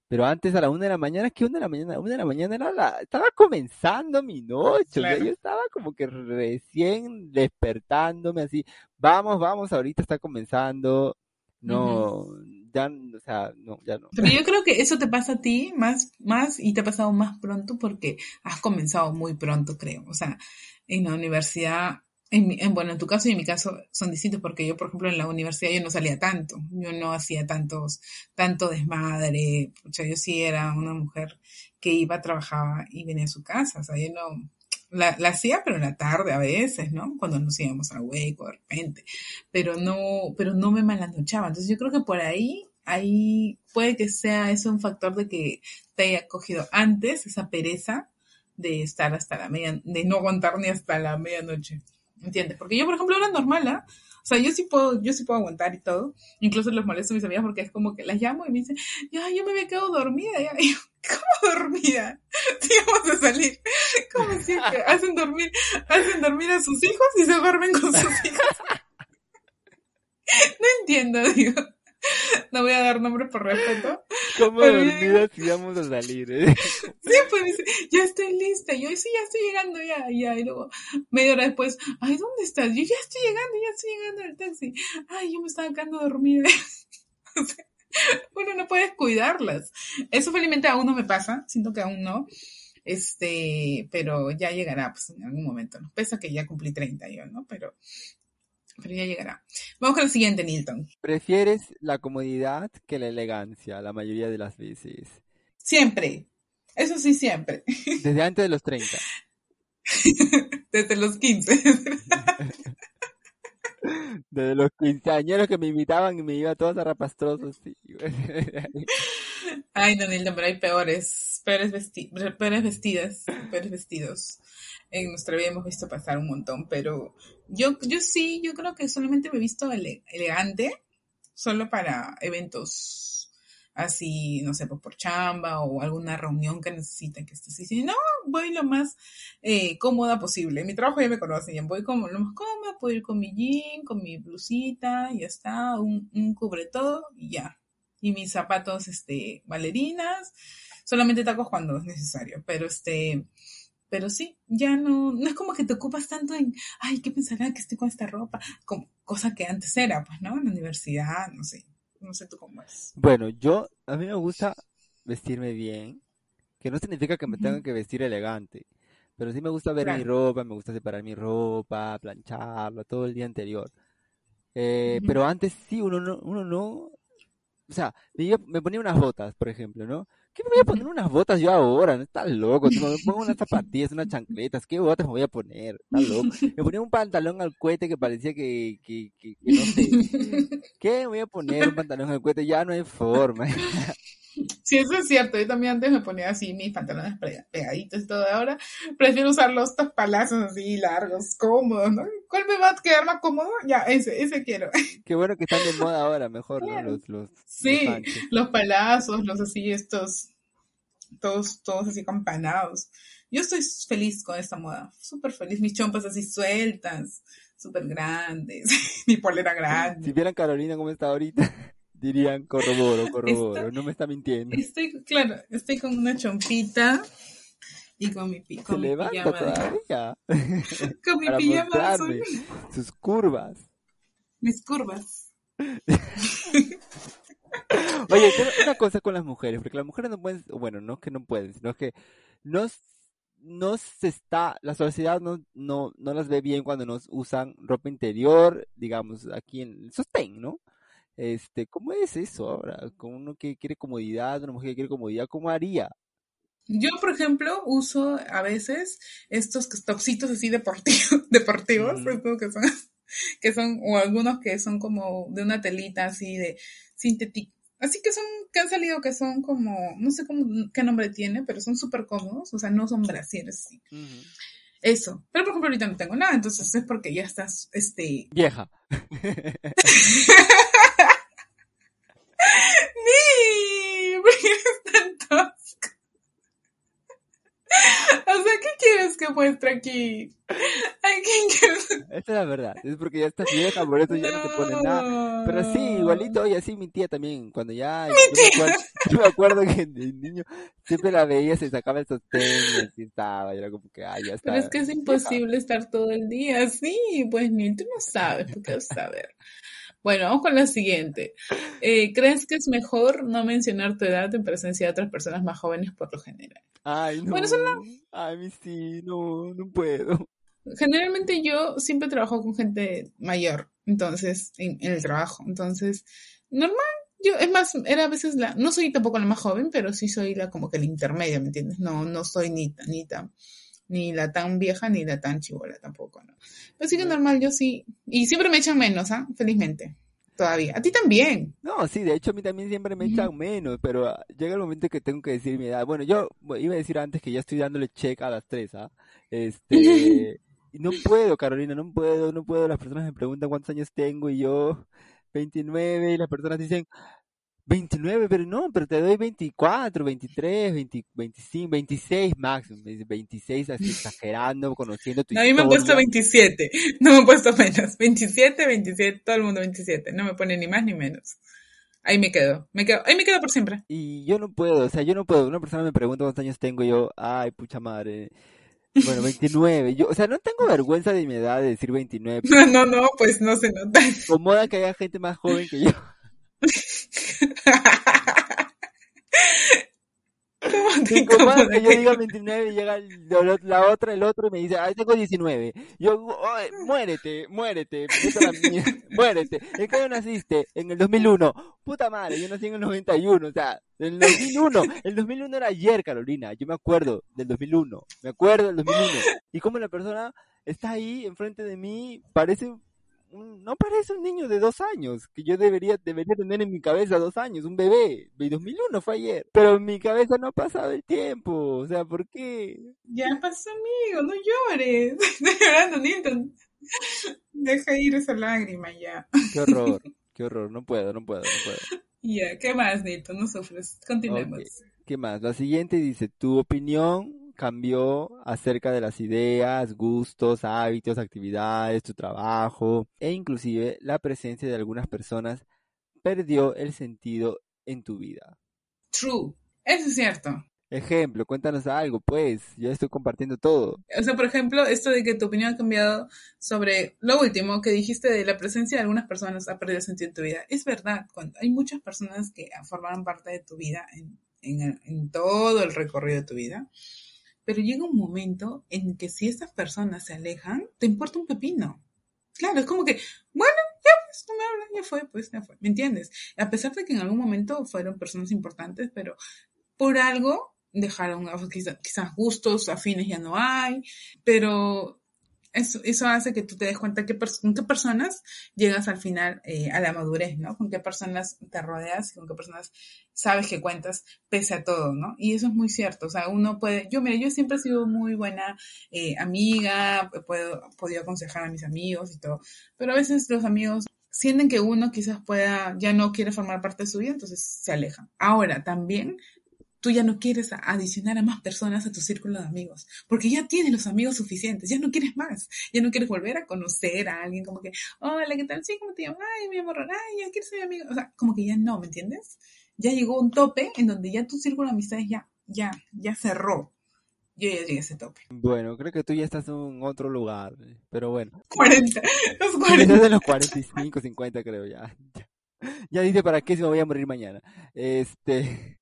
[SPEAKER 2] Pero antes a la una de la mañana, ¿qué una de la mañana? Una de la mañana era la, estaba comenzando mi noche, yo estaba como que recién despertándome así, vamos, vamos, ahorita está comenzando, no, ya, o sea, no, ya no.
[SPEAKER 1] Pero yo creo que eso te pasa a ti más, más y te ha pasado más pronto porque has comenzado muy pronto, creo, o sea, en la universidad en, bueno, en tu caso y en mi caso son distintos porque yo, por ejemplo, en la universidad yo no salía tanto, yo no hacía tantos, tanto desmadre, o sea, yo sí era una mujer que iba, trabajaba y venía a su casa, o sea, yo no, la, hacía, pero en la tarde a veces, ¿no? Cuando nos íbamos al hueco de repente, pero no, pero no me malanochaba, entonces yo creo que por ahí, ahí puede que sea eso un factor de que te haya cogido antes esa pereza de estar hasta la media, de no aguantar ni hasta la medianoche. ¿Entiendes? Porque yo, por ejemplo, era normal, ¿ah? O sea, yo sí puedo, yo sí puedo aguantar y todo. Incluso los molesto a mis amigas porque es como que las llamo y me dicen, ya, yo me había quedado dormida. Ya. Yo, ¿cómo dormida? Sí, vamos a salir. ¿Cómo si que hacen dormir, hacen dormir a sus hijos y se duermen con sus hijos? no entiendo, digo. No voy a dar nombres por respeto.
[SPEAKER 2] ¿Cómo dormida si vamos a salir? Eh?
[SPEAKER 1] Sí, pues dice, ya estoy lista. Yo sí, ya estoy llegando, ya, ya. Y luego, media hora después, ay, ¿dónde estás? Yo ya estoy llegando, ya estoy llegando al taxi. Ay, yo me estaba quedando dormida. uno no puede cuidarlas. Eso felizmente aún no me pasa, siento que aún no. Este, pero ya llegará, pues en algún momento, ¿no? Pese a que ya cumplí 30 yo, ¿no? Pero pero ya llegará. Vamos con el siguiente, Nilton.
[SPEAKER 2] ¿Prefieres la comodidad que la elegancia la mayoría de las veces?
[SPEAKER 1] Siempre. Eso sí, siempre.
[SPEAKER 2] Desde antes de los 30.
[SPEAKER 1] Desde los 15.
[SPEAKER 2] Desde los quinceañeros que me invitaban y me iba todos arrapastrosos. Sí.
[SPEAKER 1] Ay, Nilton, pero hay peores, peores, peores vestidas, peores vestidos en nuestra vida hemos visto pasar un montón, pero yo, yo sí, yo creo que solamente me he visto elegante, solo para eventos así, no sé, pues por chamba o alguna reunión que necesiten que esté así. Si no, voy lo más eh, cómoda posible. mi trabajo ya me conocen, voy como lo más cómoda, puedo ir con mi jean, con mi blusita, ya está, un, un cubre todo y ya. Y mis zapatos, este, bailarinas, solamente tacos cuando es necesario, pero este, pero sí, ya no, no es como que te ocupas tanto en, ay, ¿qué pensará que estoy con esta ropa? Como, cosa que antes era, pues, ¿no? En la universidad, no sé, no sé tú cómo es.
[SPEAKER 2] Bueno, yo, a mí me gusta vestirme bien, que no significa que me tenga que vestir elegante, pero sí me gusta ver mi ropa, me gusta separar mi ropa, plancharla todo el día anterior. Eh, pero antes sí, uno no, uno no, o sea, me ponía unas botas, por ejemplo, ¿no? ¿Qué me voy a poner unas botas yo ahora? No estás loco. Me pongo unas zapatillas, unas chancletas. ¿Qué botas me voy a poner? Estás loco. Me ponía un pantalón al cohete que parecía que, que, que, que no sé. ¿Qué me voy a poner un pantalón al cohete? Ya no hay forma.
[SPEAKER 1] Sí, eso es cierto. Yo también antes me ponía así mis pantalones pegaditos y todo. Ahora prefiero usar los palazos así largos, cómodos, ¿no? ¿Cuál me va a quedar más cómodo? Ya, ese, ese quiero.
[SPEAKER 2] Qué bueno que están de moda ahora, mejor, ¿no? Los, los,
[SPEAKER 1] sí, los, los palazos, los así, estos todos, todos así campanados. Yo estoy feliz con esta moda, súper feliz, mis chompas así sueltas, súper grandes, mi polera grande.
[SPEAKER 2] Si vieran Carolina como está ahorita, dirían corroboro, corroboro, no me está mintiendo.
[SPEAKER 1] Estoy, claro, estoy con una chompita y con mi, pi-
[SPEAKER 2] Se
[SPEAKER 1] mi
[SPEAKER 2] levanta todavía.
[SPEAKER 1] Con mi
[SPEAKER 2] para
[SPEAKER 1] pijama azul,
[SPEAKER 2] sus curvas.
[SPEAKER 1] mis curvas.
[SPEAKER 2] Oye, una cosa con las mujeres, porque las mujeres no pueden, bueno, no es que no pueden, sino que no, no se está, la sociedad no, no, no las ve bien cuando nos usan ropa interior, digamos, aquí en el sostén, ¿no? Este, ¿cómo es eso ahora? Con uno que quiere comodidad, una mujer que quiere comodidad, ¿cómo haría?
[SPEAKER 1] Yo, por ejemplo, uso a veces estos topsitos así deportivos, deportivos, estos que son, que son, o algunos que son como de una telita así de sintético. Así que son, que han salido que son como, no sé cómo, qué nombre tiene, pero son súper cómodos, o sea, no son brasieres. Eso. Pero por ejemplo, ahorita no tengo nada, entonces es porque ya estás, este,
[SPEAKER 2] Vieja.
[SPEAKER 1] ¡Ni! ¿Por qué eres tan tosco? O sea, ¿qué quieres que muestre aquí? Ay, ¿qué quieres?
[SPEAKER 2] Esa es la verdad, es porque ya estás vieja, por eso ya no te pones nada. Pero sí, igualito, oye, así mi tía también, cuando ya, yo me acuerdo, yo me acuerdo que de niño siempre la veía, se sacaba el sostén y así estaba, y era como que, ay, ya está.
[SPEAKER 1] Pero es que es
[SPEAKER 2] vieja.
[SPEAKER 1] imposible estar todo el día así, pues ni tú no sabes, ¿tú qué vas a saber? Bueno, vamos con la siguiente. Eh, ¿Crees que es mejor no mencionar tu edad en presencia de otras personas más jóvenes por lo general?
[SPEAKER 2] Ay, no,
[SPEAKER 1] Bueno, eso
[SPEAKER 2] ay, sí, no, no puedo.
[SPEAKER 1] Generalmente yo siempre trabajo con gente mayor, entonces, en, en el trabajo. Entonces, normal, yo, es más, era a veces la, no soy tampoco la más joven, pero sí soy la como que la intermedia, ¿me entiendes? No, no soy ni, tan- ni tan, ni la tan vieja ni la tan chivola tampoco, ¿no? Así que
[SPEAKER 2] No.
[SPEAKER 1] normal, yo sí, y siempre me echan menos, ¿ah? Felizmente, todavía. A ti también.
[SPEAKER 2] No, sí, de hecho a mí también siempre me echan menos, pero ah, llega el momento que tengo que decir mi edad. Bueno, yo iba a decir antes que ya estoy dándole check a las tres, ¿ah? Este, y no puedo, Carolina, no puedo, no puedo. Las personas me preguntan cuántos años tengo y yo 29 y las personas dicen 29, pero no, pero te doy 24, 23, 20, 25, 26 máximo. Me dice 26 así exagerando, conociendo tu
[SPEAKER 1] A mí me han puesto
[SPEAKER 2] historia.
[SPEAKER 1] 27, no me han puesto menos. 27, 27, todo el mundo 27, no me pone ni más ni menos. Ahí me quedo, me quedo, ahí me quedo por siempre.
[SPEAKER 2] Y yo no puedo, o sea, yo no puedo. Una persona me pregunta cuántos años tengo y yo, ay, pucha madre. Bueno, 29. Yo, o sea, no tengo vergüenza de mi edad de decir 29.
[SPEAKER 1] No, no, no, pues no se nota.
[SPEAKER 2] Me incomoda que haya gente más joven que yo.
[SPEAKER 1] ¿Cómo
[SPEAKER 2] Me
[SPEAKER 1] te
[SPEAKER 2] incomoda
[SPEAKER 1] incomoda
[SPEAKER 2] que yo diga 29 y llega la otra, el otro y me dice, ay, tengo 19. Yo, "Oye, muérete, muérete, muérete. ¿En qué año naciste? En el 2001. Puta madre, yo nací en el 91, o sea, en el 2001. El 2001 era ayer, Carolina. Yo me acuerdo del 2001. Me acuerdo del 2001. Y como la persona está ahí enfrente de mí, parece un- no parece un niño de dos años, que yo debería, debería tener en mi cabeza dos años, un bebé. Y 2001 fue ayer. Pero en mi cabeza no ha pasado el tiempo. O sea, ¿por qué?
[SPEAKER 1] Ya pasó, amigo, no llores. Llorando, Nilton. Deja ir esa lágrima ya.
[SPEAKER 2] Qué horror, qué horror. No puedo, no puedo, no puedo.
[SPEAKER 1] Ya, ¿qué más, Nilton? No sufres. Continuemos.
[SPEAKER 2] ¿Qué más? La siguiente dice, tu opinión cambió acerca de las ideas, gustos, hábitos, actividades, tu trabajo e inclusive la presencia de algunas personas perdió el sentido en tu vida.
[SPEAKER 1] True. Eso es cierto.
[SPEAKER 2] Ejemplo, cuéntanos algo, pues, yo estoy compartiendo todo.
[SPEAKER 1] O sea, por ejemplo, esto de que tu opinión ha cambiado sobre lo último que dijiste de la presencia de algunas personas ha perdido sentido en tu vida. Es verdad, cuando hay muchas personas que formaron parte de tu vida en, en, en todo el recorrido de tu vida, pero llega un momento en que si estas personas se alejan, te importa un pepino. Claro, es como que, bueno, ya pues, no me hablan, ya fue, pues ya fue, ¿me entiendes? A pesar de que en algún momento fueron personas importantes, pero por algo dejaron quizás, quizás gustos afines ya no hay, pero eso, hace que tú te des cuenta con qué personas llegas al final eh, a la madurez, ¿no? Con qué personas te rodeas, con qué personas sabes que cuentas pese a todo, ¿no? Y eso es muy cierto, o sea, uno puede, yo mira, yo siempre he sido muy buena eh, amiga, puedo, podido aconsejar a mis amigos y todo, pero a veces los amigos sienten que uno quizás pueda, ya no quiere formar parte de su vida, entonces se alejan. Ahora, también tú ya no quieres adicionar a más personas a tu círculo de amigos, porque ya tienes los amigos suficientes, ya no quieres más, ya no quieres volver a conocer a alguien como que, hola, ¿qué tal? Sí, ¿cómo te llamas? Ay, mi amor, ay, ya quieres ser mi amigo. O sea, como que ya no, ¿me entiendes? Ya llegó un tope en donde ya tu círculo de amistades ya, ya, ya cerró. Yo ya llegué a ese tope.
[SPEAKER 2] Bueno, creo que tú ya estás en otro lugar, pero bueno.
[SPEAKER 1] 40, los 40.
[SPEAKER 2] Estás en los 45, 50 creo ya. Ya dice, ¿para qué si me voy a morir mañana? Este...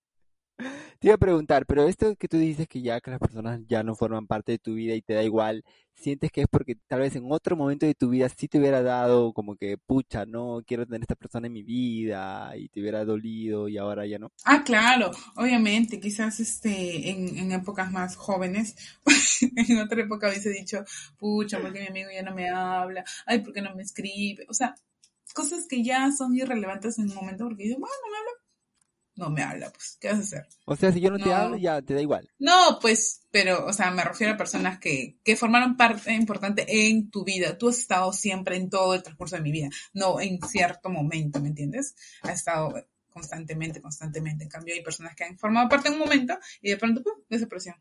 [SPEAKER 2] Te iba a preguntar, pero esto que tú dices que ya que las personas ya no forman parte de tu vida y te da igual, ¿sientes que es porque tal vez en otro momento de tu vida sí te hubiera dado como que, pucha, no quiero tener esta persona en mi vida y te hubiera dolido y ahora ya no?
[SPEAKER 1] Ah, claro, obviamente, quizás este, en, épocas más jóvenes, en otra época hubiese dicho, pucha, porque mi amigo ya no me habla, ay, porque no me escribe, o sea, cosas que ya son irrelevantes en un momento porque dices, bueno, no me habla, no me habla, pues, ¿qué vas a hacer?
[SPEAKER 2] O sea, si yo no, te hablo, ya te da igual.
[SPEAKER 1] No, pues, pero, o sea, me refiero a personas que, que formaron parte importante en tu vida. Tú has estado siempre en todo el transcurso de mi vida, no en cierto momento, ¿me entiendes? Has estado constantemente, constantemente. En cambio, hay personas que han formado parte en un momento y de pronto, ¡pum!, desapareció.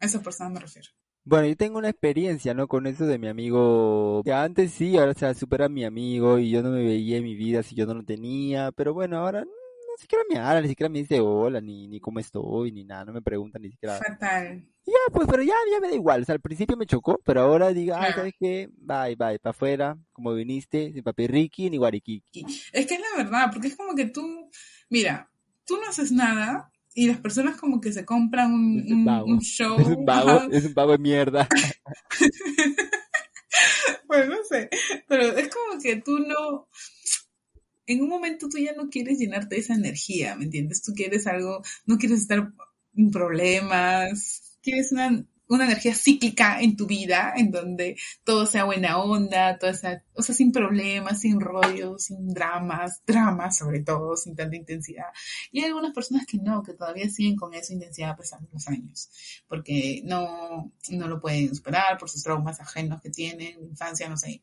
[SPEAKER 1] A esa persona me refiero.
[SPEAKER 2] Bueno, yo tengo una experiencia, ¿no? Con eso de mi amigo, que antes sí, ahora se supera mi amigo y yo no me veía en mi vida si yo no lo tenía, pero bueno, ahora no siquiera me habla, ni siquiera me dice hola, ni, ni cómo estoy, ni nada, no me pregunta ni siquiera.
[SPEAKER 1] Fatal.
[SPEAKER 2] Ya, pues, pero ya, ya me da igual, o sea, al principio me chocó, pero ahora digo, ay,
[SPEAKER 1] Claro.
[SPEAKER 2] ¿sabes qué? Bye, bye, para afuera, como viniste, sin papi Ricky ni guariquiqui.
[SPEAKER 1] Es que es la verdad, porque es como que tú, mira, tú no haces nada y las personas como que se compran un,
[SPEAKER 2] Es un
[SPEAKER 1] un-
[SPEAKER 2] vago.
[SPEAKER 1] un show.
[SPEAKER 2] Es un vago, es un vago de mierda.
[SPEAKER 1] Bueno, no sé, pero es como que tú no, en un momento tú ya no quieres llenarte de esa energía, ¿me entiendes? Tú quieres algo, no quieres estar en problemas, quieres una, una energía cíclica en tu vida, en donde todo sea buena onda, todo sea, o sea, sin problemas, sin rollos, sin dramas, dramas sobre todo, sin tanta intensidad. Y hay algunas personas que no, que todavía siguen con esa intensidad a pesar de los años, porque no, no lo pueden superar por sus traumas ajenos que tienen, infancia, no sé.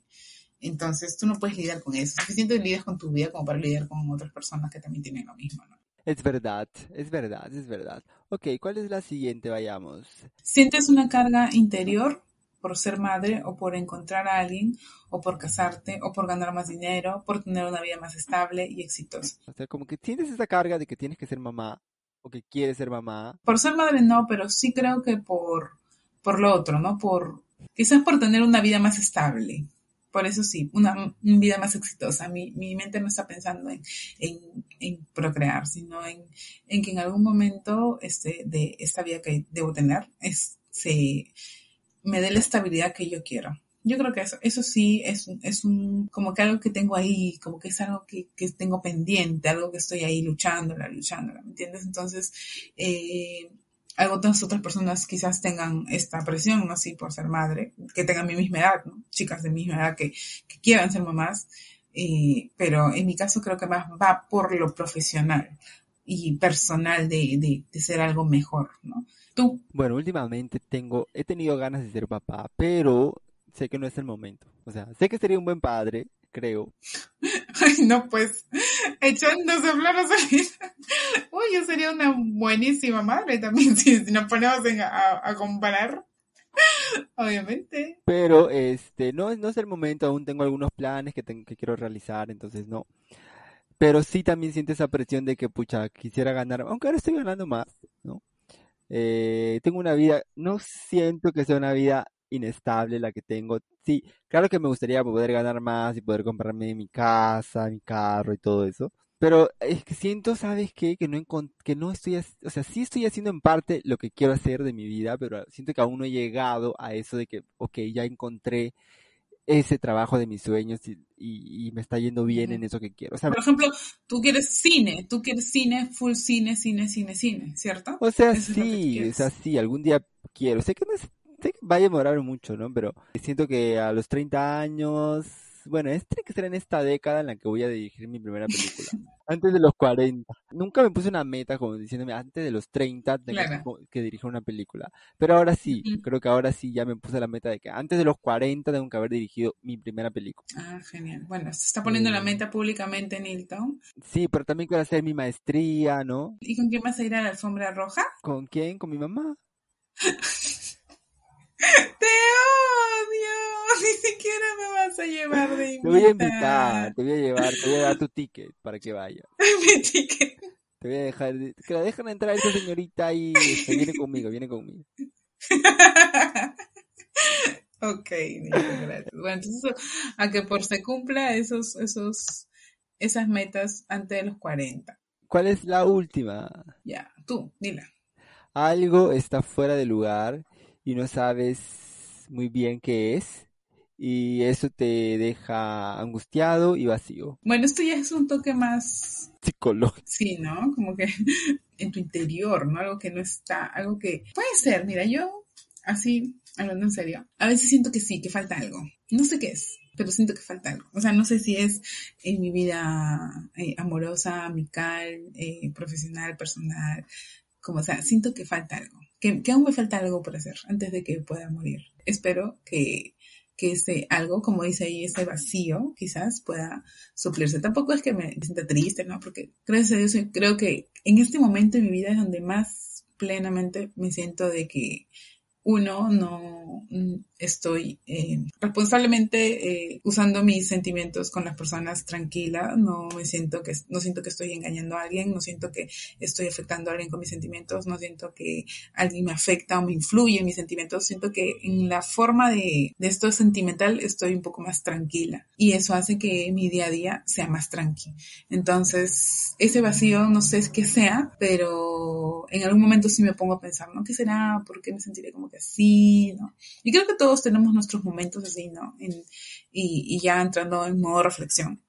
[SPEAKER 1] Entonces tú no puedes lidiar con eso. Suficiente lidias con tu vida como para lidiar con otras personas que también tienen lo mismo, ¿no?
[SPEAKER 2] Es verdad, es verdad, es verdad. Ok, ¿cuál es la siguiente? Vayamos.
[SPEAKER 1] ¿Sientes una carga interior por ser madre o por encontrar a alguien o por casarte o por ganar más dinero, por tener una vida más estable y exitosa?
[SPEAKER 2] O sea, como que tienes esa carga de que tienes que ser mamá o que quieres ser mamá.
[SPEAKER 1] Por ser madre no, pero sí creo que por, por lo otro, ¿no? Por, quizás por tener una vida más estable. Por eso sí, una, una vida más exitosa. Mi, mi mente no está pensando en, en, en procrear, sino en, en que en algún momento este, de esta vida que debo tener es, se, me dé la estabilidad que yo quiero. Yo creo que eso, eso sí es, es un, como que algo que tengo ahí, como que es algo que, que tengo pendiente, algo que estoy ahí luchándola, luchándola, ¿me entiendes? Entonces, eh, algunas otras personas quizás tengan esta presión, ¿no? Así por ser madre, que tengan mi misma edad, ¿no? Chicas de mi misma edad que, que quieran ser mamás, eh, pero en mi caso creo que más va por lo profesional y personal de, de, de ser algo mejor, ¿no? Tú,
[SPEAKER 2] Bueno, últimamente tengo, he tenido ganas de ser papá, pero sé que no es el momento. O sea, sé que sería un buen padre, creo.
[SPEAKER 1] Ay, no, pues, echándose flores a Uy, yo sería una buenísima madre también, si, si nos ponemos en- a, a comparar. Obviamente.
[SPEAKER 2] Pero este, no, no es el momento, aún tengo algunos planes que, ten- que quiero realizar, entonces no. Pero sí también siento esa presión de que, pucha, quisiera ganar, aunque ahora estoy ganando más, ¿no? Eh, tengo una vida, no siento que sea una vida inestable la que tengo. Sí, claro que me gustaría poder ganar más y poder comprarme mi casa, mi carro y todo eso. Pero es que siento, ¿sabes qué? Que no que no estoy, o sea, sí estoy haciendo en parte lo que quiero hacer de mi vida, pero siento que aún no he llegado a eso de que, ok, ya encontré ese trabajo de mis sueños y, y- y me está yendo bien en eso que quiero. O sea,
[SPEAKER 1] Por ejemplo, tú quieres cine, tú quieres cine, full cine, cine, cine, cine, ¿cierto?
[SPEAKER 2] O sea,
[SPEAKER 1] Eso
[SPEAKER 2] sí, o sea, sí, algún día quiero. Sé que no es, sé que va a demorar mucho, ¿no? Pero siento que a los 30 años bueno, es tiene que ser en esta década en la que voy a dirigir mi primera película. antes de los 40. Nunca me puse una meta como diciéndome antes de los 30 tengo
[SPEAKER 1] Claro.
[SPEAKER 2] que dirigir una película. Pero ahora sí,
[SPEAKER 1] Ujú.
[SPEAKER 2] creo que ahora sí ya me puse la meta de que antes de los 40 tengo que haber dirigido mi primera película.
[SPEAKER 1] Ah, genial. Bueno, se está poniendo la
[SPEAKER 2] Eh,
[SPEAKER 1] meta públicamente, Nilton.
[SPEAKER 2] sí, pero también quiero hacer mi maestría, ¿no?
[SPEAKER 1] ¿Y con quién vas a ir a la alfombra roja?
[SPEAKER 2] ¿Con quién? ¿Con mi mamá?
[SPEAKER 1] ¡Te odio! Ni siquiera me vas a llevar de
[SPEAKER 2] Te voy a
[SPEAKER 1] invitar.
[SPEAKER 2] invitar, te voy a llevar, te voy a dar tu ticket para que vayas.
[SPEAKER 1] Mi ticket.
[SPEAKER 2] Te voy a dejar, que la dejen entrar esa señorita y este, viene conmigo, viene conmigo.
[SPEAKER 1] ok, gracias. Bueno, entonces a que por se cumpla esos, esos, esas metas antes de los 40.
[SPEAKER 2] ¿Cuál es la última?
[SPEAKER 1] Ya, tú, dila.
[SPEAKER 2] Algo está fuera de lugar y no sabes muy bien qué es y eso te deja angustiado y vacío.
[SPEAKER 1] Bueno, esto ya es un toque más,
[SPEAKER 2] Psicológico.
[SPEAKER 1] sí, ¿no? Como que en tu interior, ¿no? Algo que no está, algo que puede ser, mira, yo así, hablando en serio, a veces siento que sí, que falta algo. No sé qué es, pero siento que falta algo. O sea, no sé si es en mi vida eh, amorosa, amical, eh, profesional, personal, como sea, siento que falta algo, que, aún me falta algo por hacer antes de que pueda morir. Espero que, que ese algo, como dice ahí, ese vacío, quizás pueda suplirse. Tampoco es que me sienta triste, ¿no? Porque gracias a Dios creo que en este momento de mi vida es donde más plenamente me siento de que uno, no mm, estoy eh, responsablemente eh, usando mis sentimientos con las personas tranquila, no me siento que, no siento que estoy engañando a alguien, no siento que estoy afectando a alguien con mis sentimientos, no siento que alguien me afecta o me influye en mis sentimientos, siento que en la forma de, de esto sentimental estoy un poco más tranquila y eso hace que mi día a día sea más tranqui. Entonces, ese vacío no sé qué sea, pero en algún momento sí me pongo a pensar, ¿no? ¿Qué será? ¿Por qué me sentiré como que así? ¿no? Y creo que todos tenemos nuestros momentos así, ¿no? Y, y, ya entrando en modo reflexión.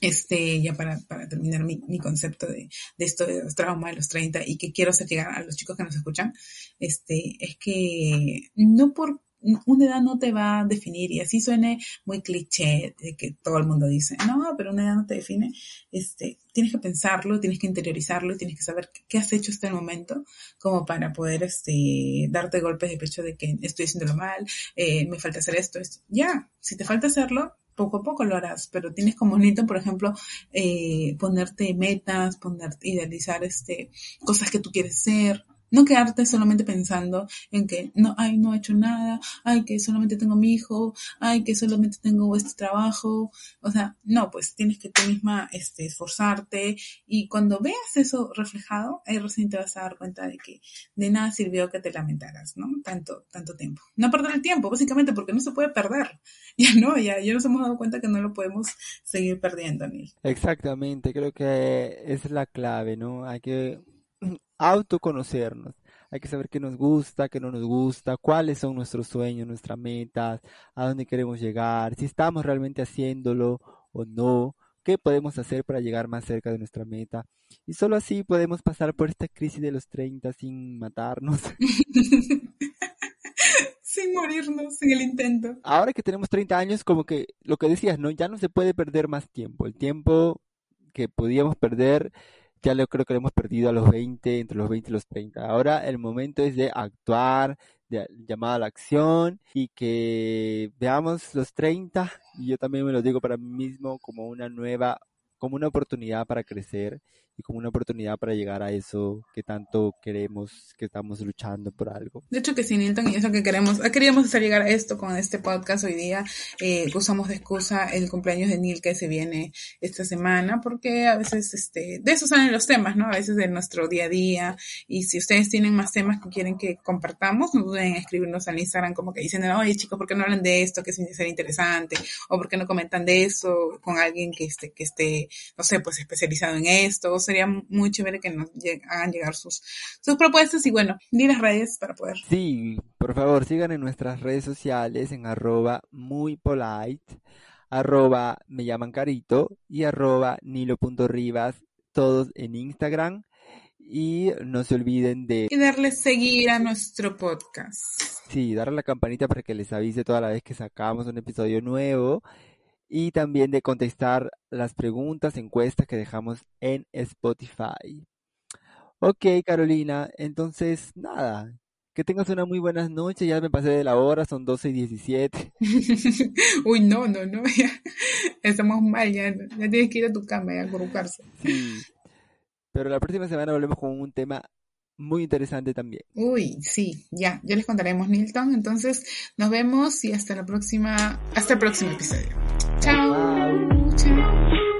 [SPEAKER 1] Este, ya para, para terminar mi, mi concepto de, de, esto de los traumas de los 30 y que quiero hacer llegar a los chicos que nos escuchan, este, es que no por una edad no te va a definir y así suene muy cliché de que todo el mundo dice, no, pero una edad no te define, este, tienes que pensarlo, tienes que interiorizarlo, tienes que saber qué has hecho hasta el momento como para poder, este, darte golpes de pecho de que estoy haciéndolo mal, eh, me falta hacer esto, esto. Ya, si te falta hacerlo, poco a poco lo harás, pero tienes como Nito, por ejemplo, eh, ponerte metas, ponerte, idealizar este, cosas que tú quieres ser, no quedarte solamente pensando en que no, ay, no he hecho nada, ay, que solamente tengo mi hijo, ay, que solamente tengo este trabajo. O sea, no, pues tienes que tú misma este, esforzarte y cuando veas eso reflejado, ahí recién te vas a dar cuenta de que de nada sirvió que te lamentaras, ¿no? Tanto, tanto tiempo. No perder el tiempo, básicamente, porque no se puede perder. Ya no, ya, ya nos hemos dado cuenta que no lo podemos seguir perdiendo, Neil.
[SPEAKER 2] Exactamente, creo que es la clave, ¿no? Hay que autoconocernos. Hay que saber qué nos gusta, qué no nos gusta, cuáles son nuestros sueños, nuestras metas, a dónde queremos llegar, si estamos realmente haciéndolo o no, qué podemos hacer para llegar más cerca de nuestra meta. Y solo así podemos pasar por esta crisis de los 30 sin matarnos.
[SPEAKER 1] sin morirnos en el intento.
[SPEAKER 2] Ahora que tenemos 30 años, como que lo que decías, ¿no? Ya no se puede perder más tiempo. El tiempo que podíamos perder ya lo creo que lo hemos perdido a los 20, entre los 20 y los 30. Ahora el momento es de actuar, de llamada a la acción y que veamos los 30, y yo también me lo digo para mí mismo como una nueva, como una oportunidad para crecer y como una oportunidad para llegar a eso que tanto queremos, que estamos luchando por algo.
[SPEAKER 1] De hecho que sí, Nilton, y eso que queremos, queríamos hacer llegar a esto con este podcast hoy día, eh, usamos de excusa el cumpleaños de Nil que se viene esta semana, porque a veces este, de eso salen los temas, ¿no? A veces de nuestro día a día, y si ustedes tienen más temas que quieren que compartamos, no duden en escribirnos al Instagram como que dicen, oye chicos, ¿por qué no hablan de esto que sin ser interesante? O ¿por qué no comentan de eso con alguien que esté, que esté, no sé, pues especializado en esto? Sería muy chévere que nos hagan llegar sus, sus propuestas y bueno, di las redes para poder.
[SPEAKER 2] Sí, por favor, sigan en nuestras redes sociales en arroba muy polite, arroba me llaman carito y arroba nilo.rivas, todos en Instagram. Y no se olviden de...
[SPEAKER 1] Y darle seguir a nuestro podcast.
[SPEAKER 2] Sí, darle a la campanita para que les avise toda la vez que sacamos un episodio nuevo. Y también de contestar las preguntas, encuestas que dejamos en Spotify. Ok, Carolina, entonces nada, que tengas una muy buena noche, ya me pasé de la hora, son 12 y 17.
[SPEAKER 1] Uy, no, no, no, ya estamos mal, ya, ya tienes que ir a tu cama y a acurrucarse.
[SPEAKER 2] Sí, pero la próxima semana volvemos con un tema muy interesante también.
[SPEAKER 1] Uy, sí, ya, ya les contaremos, Nilton. Entonces, nos vemos y hasta la próxima, hasta el próximo episodio. Chao. Chao.